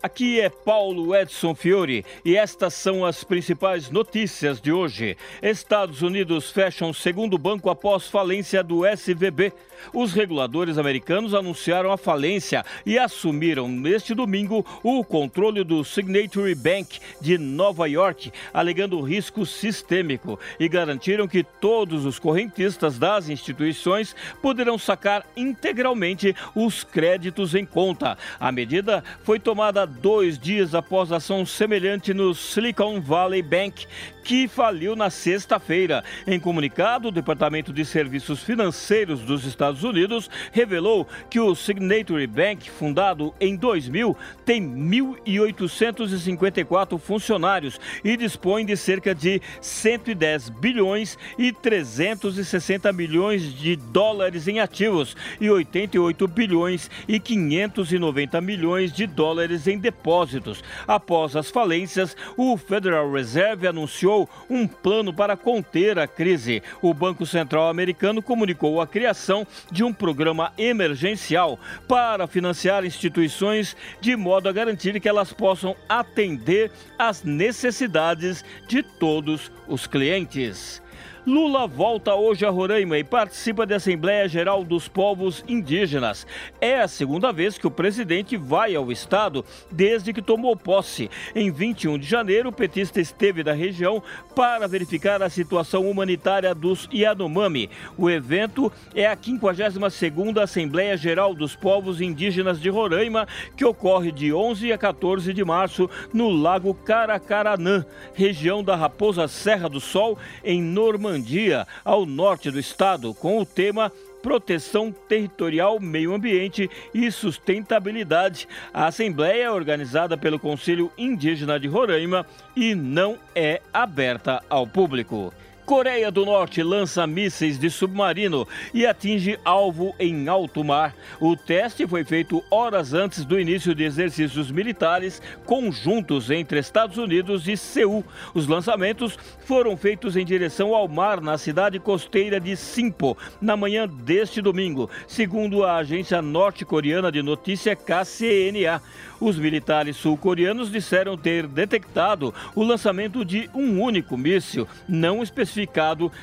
Aqui é Paulo Edson Fiore e estas são as principais notícias de hoje. Estados Unidos fecham segundo banco após falência do SVB. Os reguladores americanos anunciaram a falência e assumiram neste domingo o controle do Signature Bank de Nova York, alegando risco sistêmico e garantiram que todos os correntistas das instituições poderão sacar integralmente os créditos em conta. A medida foi tomada dois dias após ação semelhante no Silicon Valley Bank, que faliu na sexta-feira. Em comunicado, o Departamento de Serviços Financeiros dos Estados Unidos revelou que o Signature Bank, fundado em 2000, tem 1.854 funcionários e dispõe de cerca de 110 bilhões e 360 milhões de dólares em ativos e 88 bilhões e 590 milhões de dólares em depósitos. Após as falências, o Federal Reserve anunciou um plano para conter a crise. O Banco Central americano comunicou a criação de um programa emergencial para financiar instituições de modo a garantir que elas possam atender às necessidades de todos os clientes. Lula volta hoje a Roraima e participa da Assembleia Geral dos Povos Indígenas. É a segunda vez que o presidente vai ao estado desde que tomou posse. Em 21 de janeiro, o petista esteve da região para verificar a situação humanitária dos Yanomami. O evento é a 52ª Assembleia Geral dos Povos Indígenas de Roraima, que ocorre de 11 a 14 de março no Lago Caracaranã, região da Raposa Serra do Sol, em Normandia. Dia ao norte do estado, com o tema Proteção Territorial, Meio Ambiente e Sustentabilidade. A Assembleia é organizada pelo Conselho Indígena de Roraima e não é aberta ao público. Coreia do Norte lança mísseis de submarino e atinge alvo em alto mar. O teste foi feito horas antes do início de exercícios militares conjuntos entre Estados Unidos e Seul. Os lançamentos foram feitos em direção ao mar na cidade costeira de Simpo na manhã deste domingo, segundo a agência norte-coreana de notícia KCNA. Os militares sul-coreanos disseram ter detectado o lançamento de um único míssil, não especificado,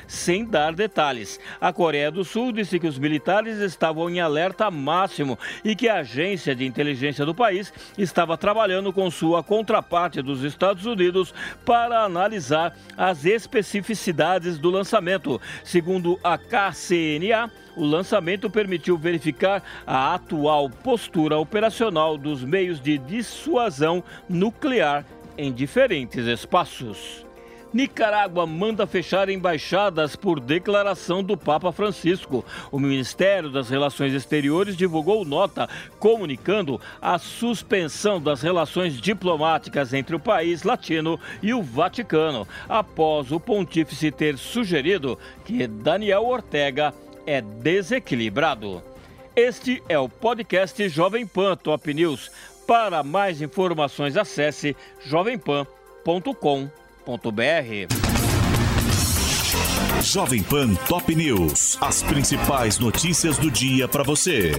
sem dar detalhes. A Coreia do Sul disse que os militares estavam em alerta máximo e que a agência de inteligência do país estava trabalhando com sua contraparte dos Estados Unidos para analisar as especificidades do lançamento. Segundo a KCNA, o lançamento permitiu verificar a atual postura operacional dos meios de dissuasão nuclear em diferentes espaços. Nicarágua manda fechar embaixadas por declaração do Papa Francisco. O Ministério das Relações Exteriores divulgou nota comunicando a suspensão das relações diplomáticas entre o país latino e o Vaticano, após o pontífice ter sugerido que Daniel Ortega é desequilibrado. Este é o podcast Jovem Pan Top News. Para mais informações, acesse jovempan.com.br. Jovem Pan Top News. As principais notícias do dia para você.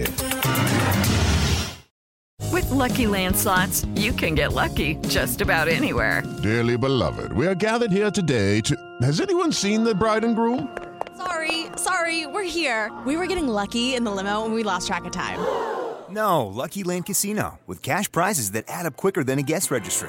With lucky landslots, you can get lucky just about anywhere. Dearly beloved, we are gathered here today to. Has anyone seen the bride and groom? Sorry, sorry, we're here. We were getting lucky in the limo and we lost track of time. No, Lucky Land Casino, with cash prizes that add up quicker than a guest registry.